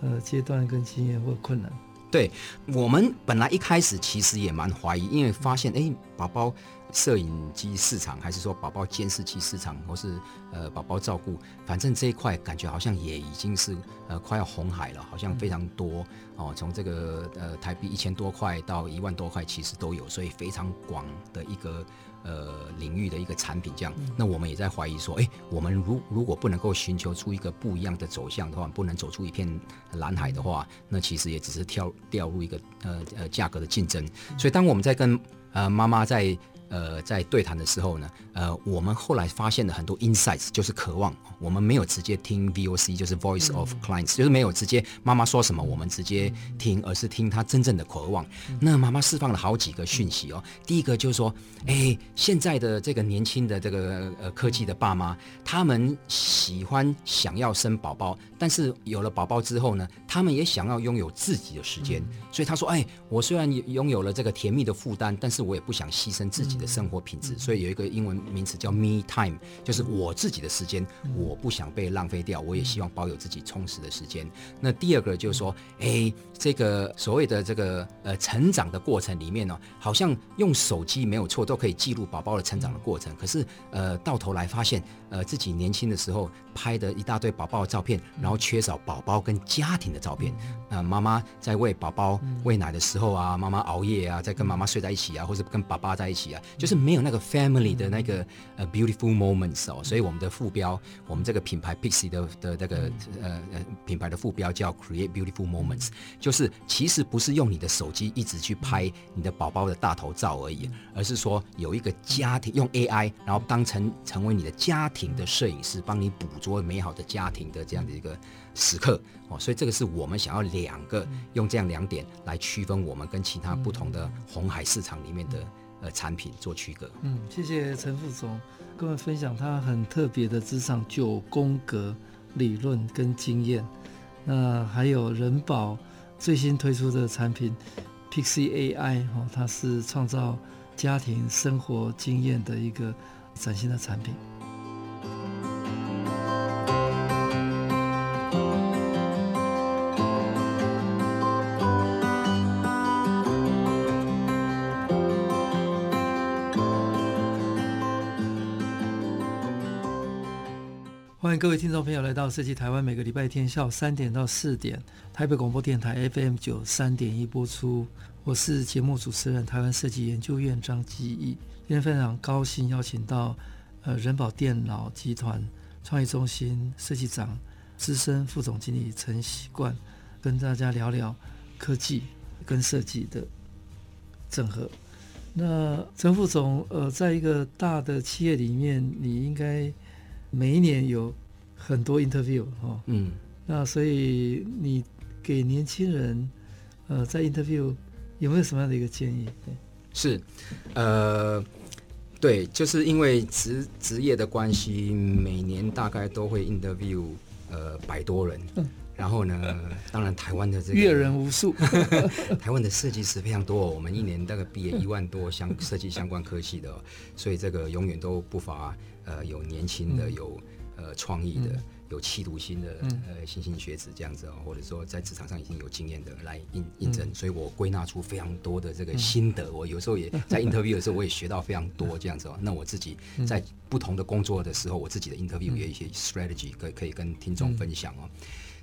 呃阶段跟经验或困难？对，我们本来一开始其实也蛮怀疑，因为发现哎，宝宝。摄影机市场，还是说宝宝监视器市场，或是呃宝宝照顾，反正这一块感觉好像也已经是呃快要红海了，好像非常多哦。从这个呃台币一千多块到一万多块，其实都有，所以非常广的一个呃领域的一个产品。这样，那我们也在怀疑说，哎，我们如如果不能够寻求出一个不一样的走向的话，不能走出一片蓝海的话，那其实也只是跳掉入一个呃呃价格的竞争。所以当我们在跟呃妈妈在呃，在对谈的时候呢，呃，我们后来发现了很多 insights，就是渴望。我们没有直接听 VOC，就是 Voice of Clients，就是没有直接妈妈说什么我们直接听，而是听她真正的渴望。那妈妈释放了好几个讯息哦。第一个就是说，哎，现在的这个年轻的这个呃科技的爸妈，他们喜欢想要生宝宝，但是有了宝宝之后呢，他们也想要拥有自己的时间。所以他说，哎，我虽然拥有了这个甜蜜的负担，但是我也不想牺牲自己的生活品质，所以有一个英文名词叫 Me Time，就是我自己的时间，我不想被浪费掉，我也希望保有自己充实的时间。那第二个就是说，哎，这个所谓的这个呃成长的过程里面呢，好像用手机没有错，都可以记录宝宝的成长的过程。可是呃到头来发现，呃自己年轻的时候拍的一大堆宝宝的照片，然后缺少宝宝跟家庭的照片。那妈妈在喂宝宝喂奶的时候啊，妈妈熬夜啊，在跟妈妈睡在一起啊，或者跟爸爸在一起啊。就是没有那个 family 的那个呃 beautiful moments 哦，所以我们的副标，我们这个品牌 Pixie 的的那个呃呃品牌的副标叫 Create Beautiful Moments，就是其实不是用你的手机一直去拍你的宝宝的大头照而已，而是说有一个家庭用 AI，然后当成成为你的家庭的摄影师，帮你捕捉美好的家庭的这样的一个时刻哦，所以这个是我们想要两个用这样两点来区分我们跟其他不同的红海市场里面的。呃，产品做区隔。嗯，谢谢陈副总跟我们分享他很特别的职场九宫格理论跟经验。那还有人保最新推出的产品 Pixie AI 哦，它是创造家庭生活经验的一个崭新的产品。欢迎各位听众朋友来到设计台湾，每个礼拜天下午三点到四点，台北广播电台 FM 九三点一播出。我是节目主持人台湾设计研究院张基义。今天非常高兴邀请到呃人保电脑集团创意中心设计长、资深副总经理陈习惯，跟大家聊聊科技跟设计的整合。那陈副总，呃，在一个大的企业里面，你应该每一年有。很多 interview 哈，嗯，那所以你给年轻人，呃，在 interview 有没有什么样的一个建议？对。是，呃，对，就是因为职职业的关系，每年大概都会 interview 呃百多人，嗯，然后呢，当然台湾的这个阅人无数，(laughs) 台湾的设计师非常多，我们一年大概毕业一万多相设计相关科系的，所以这个永远都不乏呃有年轻的有。呃，创意的有企图心的呃新兴学子这样子哦，或者说在职场上已经有经验的来应应征，所以我归纳出非常多的这个心得。我有时候也 (laughs) 在 interview 的时候，我也学到非常多这样子哦。那我自己在不同的工作的时候，我自己的 interview 也有一些 strategy 可以可以跟听众分享哦。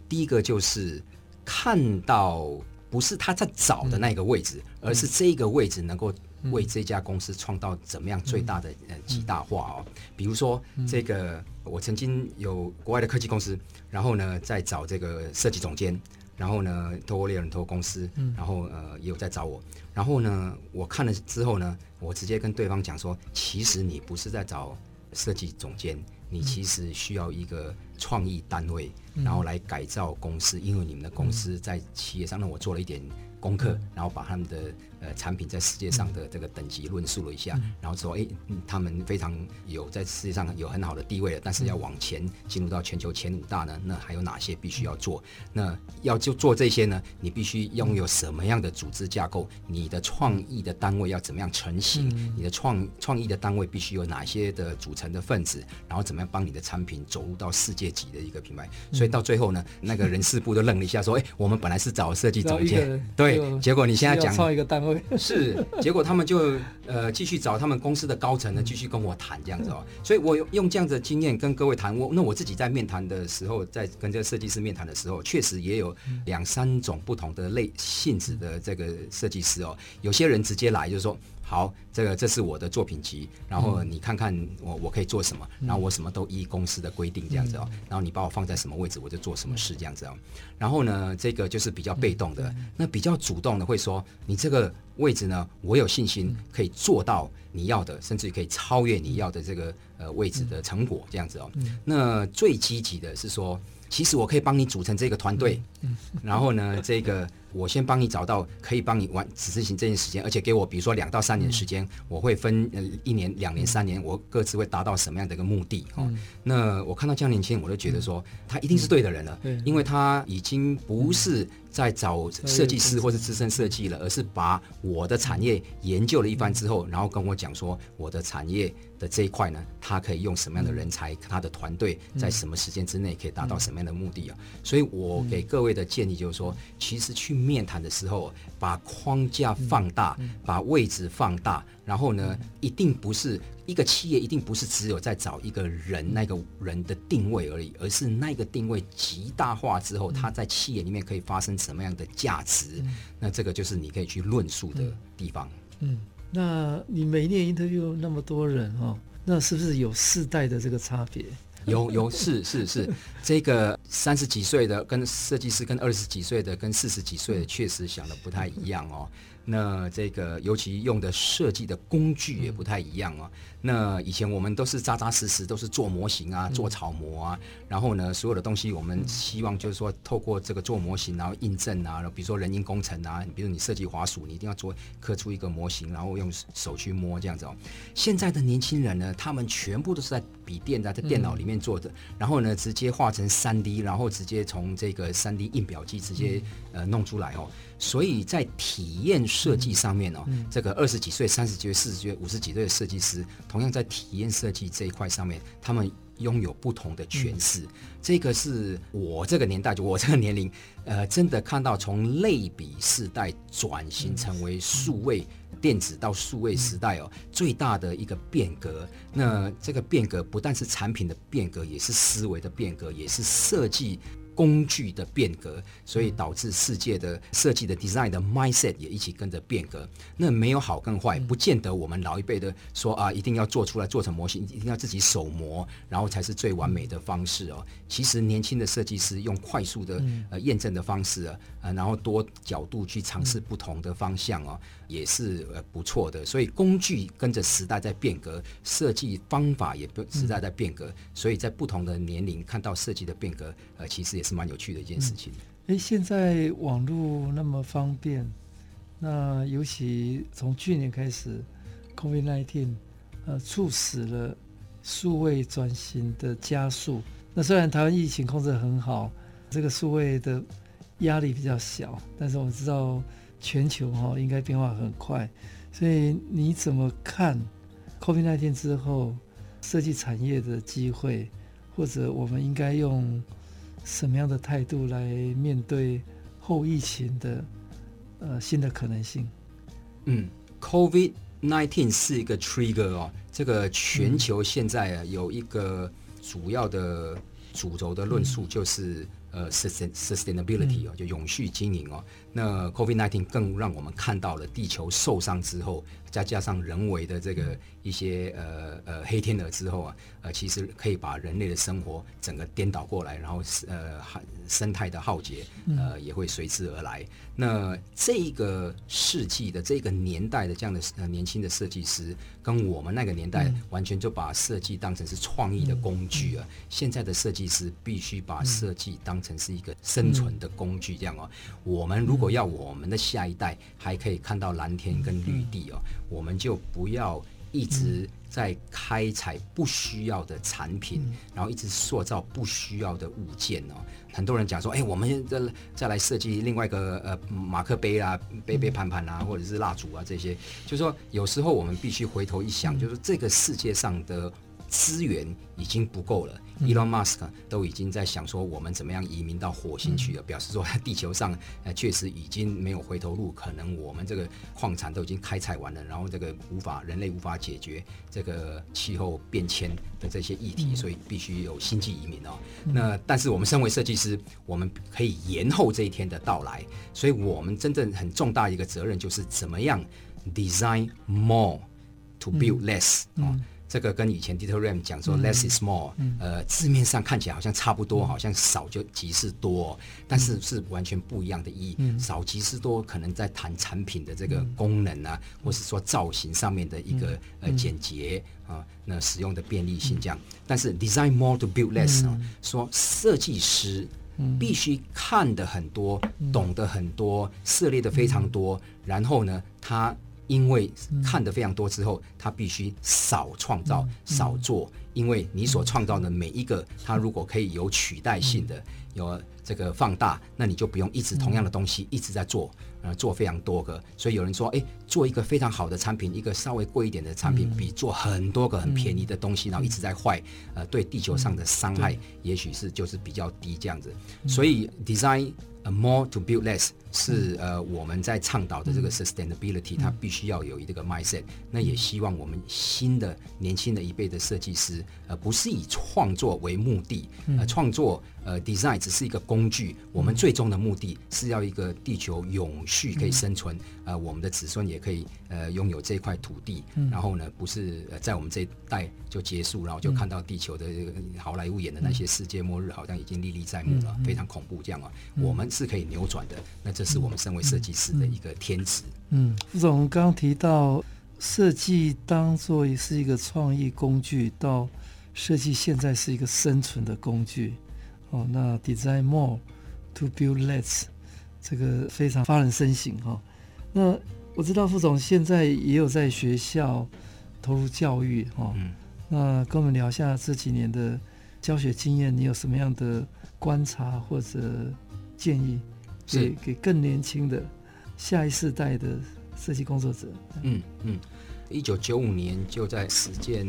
第一个就是看到不是他在找的那个位置，而是这个位置能够。为这家公司创造怎么样最大的呃极大化哦？比如说这个，我曾经有国外的科技公司，然后呢在找这个设计总监，然后呢透过猎人头公司，然后呃也有在找我，然后呢我看了之后呢，我直接跟对方讲说，其实你不是在找设计总监，你其实需要一个创意单位，然后来改造公司，因为你们的公司在企业上，呢，我做了一点功课，然后把他们的。呃，产品在世界上的这个等级论述了一下，嗯、然后说，哎、欸，他们非常有在世界上有很好的地位了，但是要往前进入到全球前五大呢，那还有哪些必须要做？那要就做这些呢？你必须拥有什么样的组织架构？你的创意的单位要怎么样成型？嗯、你的创创意的单位必须有哪些的组成的分子？然后怎么样帮你的产品走入到世界级的一个品牌？嗯、所以到最后呢，那个人事部都愣了一下，说，哎、欸，我们本来是找设计总监，对，结果你现在讲创一个单位。是，结果他们就呃继续找他们公司的高层呢，继续跟我谈这样子哦。所以我用这样子的经验跟各位谈，我那我自己在面谈的时候，在跟这个设计师面谈的时候，确实也有两三种不同的类性质的这个设计师哦。有些人直接来就是说。好，这个这是我的作品集，然后你看看我我可以做什么，然后我什么都依公司的规定这样子哦，然后你把我放在什么位置，我就做什么事这样子哦。然后呢，这个就是比较被动的，那比较主动的会说，你这个位置呢，我有信心可以做到你要的，甚至于可以超越你要的这个呃位置的成果这样子哦。那最积极的是说，其实我可以帮你组成这个团队，(laughs) 然后呢，这个。我先帮你找到可以帮你完执行这件时间，而且给我比如说两到三年时间，嗯、我会分呃一年、两年、三年，我各自会达到什么样的一个目的哦。嗯、那我看到这样年轻人，我就觉得说他一定是对的人了，嗯、因为他已经不是在找设计师或是资深设计了，而是把我的产业研究了一番之后，然后跟我讲说我的产业的这一块呢，他可以用什么样的人才，他的团队在什么时间之内可以达到什么样的目的啊？所以我给各位的建议就是说，其实去。面谈的时候，把框架放大，把位置放大，然后呢，一定不是一个企业，一定不是只有在找一个人，那个人的定位而已，而是那个定位极大化之后，它在企业里面可以发生什么样的价值？那这个就是你可以去论述的地方。嗯，那你每一年 interview 那么多人哦，那是不是有世代的这个差别？有有是是是，(laughs) 这个三十几岁的跟设计师跟二十几岁的跟四十几岁的确实想的不太一样哦。那这个尤其用的设计的工具也不太一样哦。那以前我们都是扎扎实实都是做模型啊，做草模啊，然后呢，所有的东西我们希望就是说透过这个做模型，然后印证啊，比如说人因工程啊，比如你设计滑鼠，你一定要做刻出一个模型，然后用手去摸这样子哦。现在的年轻人呢，他们全部都是在笔电在在电脑里面做的，然后呢，直接画成三 D，然后直接从这个三 D 印表机直接呃弄出来哦。所以在体验设计上面哦，这个二十几岁、三十几岁、四十几岁、五十几岁的设计师，同样在体验设计这一块上面，他们拥有不同的诠释。这个是我这个年代，就我这个年龄，呃，真的看到从类比世代转型成为数位电子到数位时代哦，最大的一个变革。那这个变革不但是产品的变革，也是思维的变革，也是设计。工具的变革，所以导致世界的设计的 design 的 mindset 也一起跟着变革。那没有好跟坏，不见得我们老一辈的说啊，一定要做出来做成模型，一定要自己手模，然后才是最完美的方式哦。其实年轻的设计师用快速的呃验证的方式啊，呃，然后多角度去尝试不同的方向哦，也是呃不错的。所以工具跟着时代在变革，设计方法也不时代在变革，所以在不同的年龄看到设计的变革，呃，其实也是蛮有趣的一件事情。哎、现在网络那么方便，那尤其从去年开始，COVID-19，呃，促使了数位转型的加速。那虽然台湾疫情控制很好，这个数位的压力比较小，但是我们知道全球哈应该变化很快，所以你怎么看 COVID-19 之后设计产业的机会？或者我们应该用什么样的态度来面对后疫情的呃新的可能性？嗯，COVID nineteen 是一个 trigger 哦，这个全球现在啊有一个主要的主轴的论述就是。嗯呃，sustainability 哦，就永续经营哦。那 COVID-19 更让我们看到了地球受伤之后，再加上人为的这个一些呃呃黑天鹅之后啊，呃，其实可以把人类的生活整个颠倒过来，然后呃生态的浩劫呃也会随之而来。那这个世纪的这个年代的这样的呃年轻的设计师，跟我们那个年代完全就把设计当成是创意的工具啊。现在的设计师必须把设计当当成是一个生存的工具，这样哦。我们如果要我们的下一代还可以看到蓝天跟绿地哦，我们就不要一直在开采不需要的产品，然后一直塑造不需要的物件哦。很多人讲说，哎，我们再再来设计另外一个呃马克杯啊、杯杯盘盘啊，或者是蜡烛啊这些，就是说有时候我们必须回头一想，就是这个世界上的资源已经不够了。Elon Musk 都已经在想说，我们怎么样移民到火星去了，表示说地球上呃确实已经没有回头路，可能我们这个矿产都已经开采完了，然后这个无法人类无法解决这个气候变迁的这些议题，所以必须有星际移民哦。那但是我们身为设计师，我们可以延后这一天的到来，所以我们真正很重大一个责任就是怎么样 design more to build less 啊。这个跟以前 Dieter Rams 讲说 less is more，呃，字面上看起来好像差不多，好像少就即是多，但是是完全不一样的意义。少即是多，可能在谈产品的这个功能啊，或是说造型上面的一个呃简洁啊，那使用的便利性这样。但是 design more to build less 啊，说设计师必须看的很多，懂得很多，涉猎的非常多，然后呢，他。因为看得非常多之后，他必须少创造、少做，因为你所创造的每一个，它如果可以有取代性的、有这个放大，那你就不用一直同样的东西一直在做，呃，做非常多个。所以有人说，哎，做一个非常好的产品，一个稍微贵一点的产品，比做很多个很便宜的东西，然后一直在坏，呃，对地球上的伤害，也许是就是比较低这样子。所以 design more to build less。是呃，我们在倡导的这个 sustainability，它必须要有一个 mindset。那也希望我们新的年轻的一辈的设计师，呃，不是以创作为目的，呃，创作呃 design 只是一个工具。我们最终的目的是要一个地球永续可以生存，呃，我们的子孙也可以呃拥有这块土地。然后呢，不是呃在我们这一代就结束，然后就看到地球的好莱坞演的那些世界末日，好像已经历历在目了，非常恐怖这样啊。我们是可以扭转的。那这是我们身为设计师的一个天职。嗯，副总刚刚提到设计当做是一个创意工具，到设计现在是一个生存的工具。哦，那 design more to build less，这个非常发人深省哈。那我知道副总现在也有在学校投入教育哈。嗯。那跟我们聊一下这几年的教学经验，你有什么样的观察或者建议？给给更年轻的下一世代的设计工作者。嗯嗯，一九九五年就在实践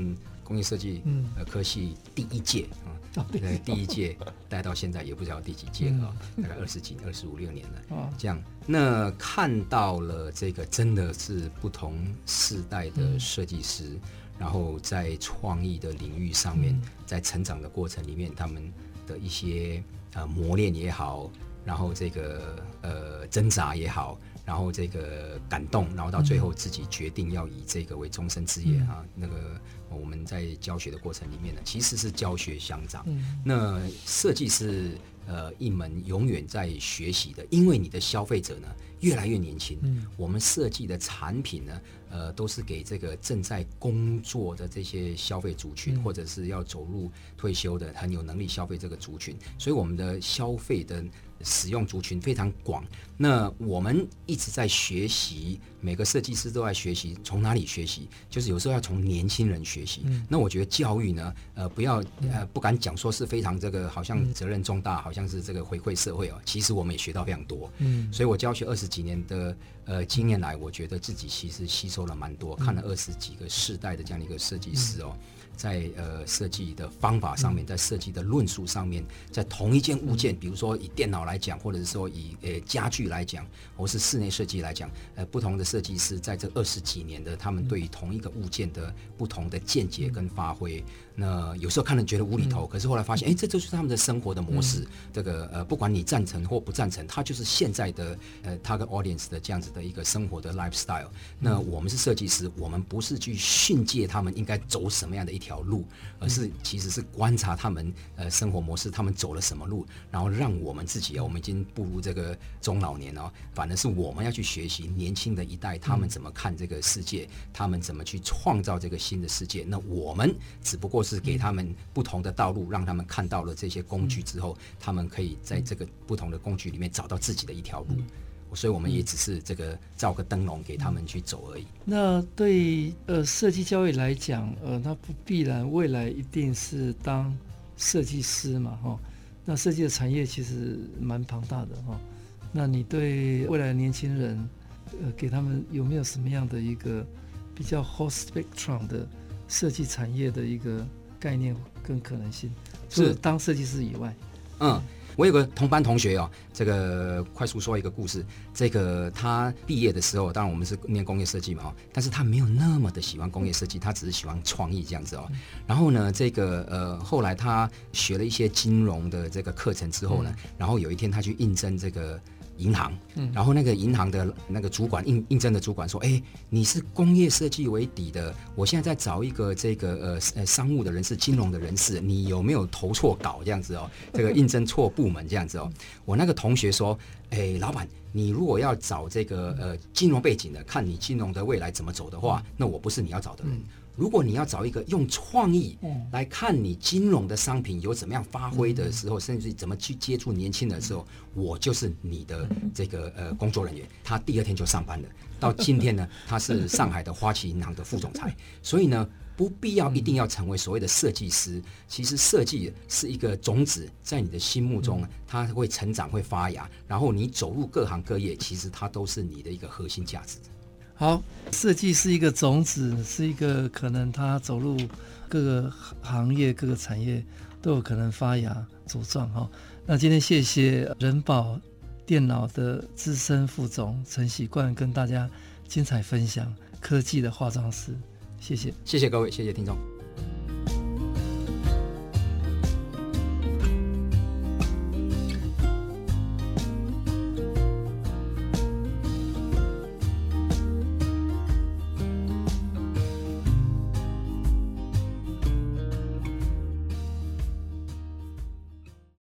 工业设计呃科系第一届啊，第一届带到现在也不知道第几届了，嗯、大概二十几二十五六年了。哦，这样那看到了这个真的是不同世代的设计师，嗯、然后在创意的领域上面，在成长的过程里面，他们的一些呃磨练也好。然后这个呃挣扎也好，然后这个感动，然后到最后自己决定要以这个为终身职业啊。那个我们在教学的过程里面呢，其实是教学相长。那设计是呃一门永远在学习的，因为你的消费者呢越来越年轻。我们设计的产品呢，呃都是给这个正在工作的这些消费族群，或者是要走入退休的很有能力消费这个族群，所以我们的消费的。使用族群非常广，那我们一直在学习，每个设计师都在学习，从哪里学习？就是有时候要从年轻人学习。嗯、那我觉得教育呢，呃，不要呃，不敢讲说是非常这个，好像责任重大，好像是这个回馈社会哦。其实我们也学到非常多。嗯，所以我教学二十十几年的呃经验来，我觉得自己其实吸收了蛮多，看了二十几个世代的这样的一个设计师哦。在呃设计的方法上面，在设计的论述上面，在同一件物件，比如说以电脑来讲，或者是说以呃家具来讲，或是室内设计来讲，呃不同的设计师在这二十几年的他们对于同一个物件的不同的见解跟发挥，那有时候看了觉得无厘头，可是后来发现，哎，这就是他们的生活的模式。这个呃不管你赞成或不赞成，它就是现在的呃他跟 audience 的这样子的一个生活的 lifestyle。那我们是设计师，我们不是去训诫他们应该走什么样的一条。路，而是其实是观察他们呃生活模式，他们走了什么路，然后让我们自己啊，我们已经步入这个中老年了，反而是我们要去学习年轻的一代他们怎么看这个世界，他们怎么去创造这个新的世界。那我们只不过是给他们不同的道路，让他们看到了这些工具之后，他们可以在这个不同的工具里面找到自己的一条路。所以我们也只是这个照个灯笼给他们去走而已。那对呃设计教育来讲，呃，那不必然未来一定是当设计师嘛，哈。那设计的产业其实蛮庞大的哈。那你对未来的年轻人，呃，给他们有没有什么样的一个比较 whole spectrum 的设计产业的一个概念跟可能性？是当设计师以外，嗯。我有个同班同学哦，这个快速说一个故事。这个他毕业的时候，当然我们是念工业设计嘛，但是他没有那么的喜欢工业设计，他只是喜欢创意这样子哦。然后呢，这个呃后来他学了一些金融的这个课程之后呢，然后有一天他去应征这个。银行，嗯然后那个银行的那个主管应应征的主管说：“哎，你是工业设计为底的，我现在在找一个这个呃呃商务的人士、金融的人士，你有没有投错稿这样子哦？这个应征错部门这样子哦。”我那个同学说：“哎，老板，你如果要找这个呃金融背景的，看你金融的未来怎么走的话，那我不是你要找的人。”如果你要找一个用创意来看你金融的商品有怎么样发挥的时候，甚至怎么去接触年轻人的时候，我就是你的这个呃工作人员。他第二天就上班了，到今天呢，他是上海的花旗银行的副总裁。所以呢，不必要一定要成为所谓的设计师。其实设计是一个种子，在你的心目中，它会成长、会发芽，然后你走入各行各业，其实它都是你的一个核心价值。好，设计是一个种子，是一个可能它走入各个行业、各个产业都有可能发芽茁壮哈。那今天谢谢人保电脑的资深副总陈喜冠跟大家精彩分享科技的化妆师，谢谢，谢谢各位，谢谢听众。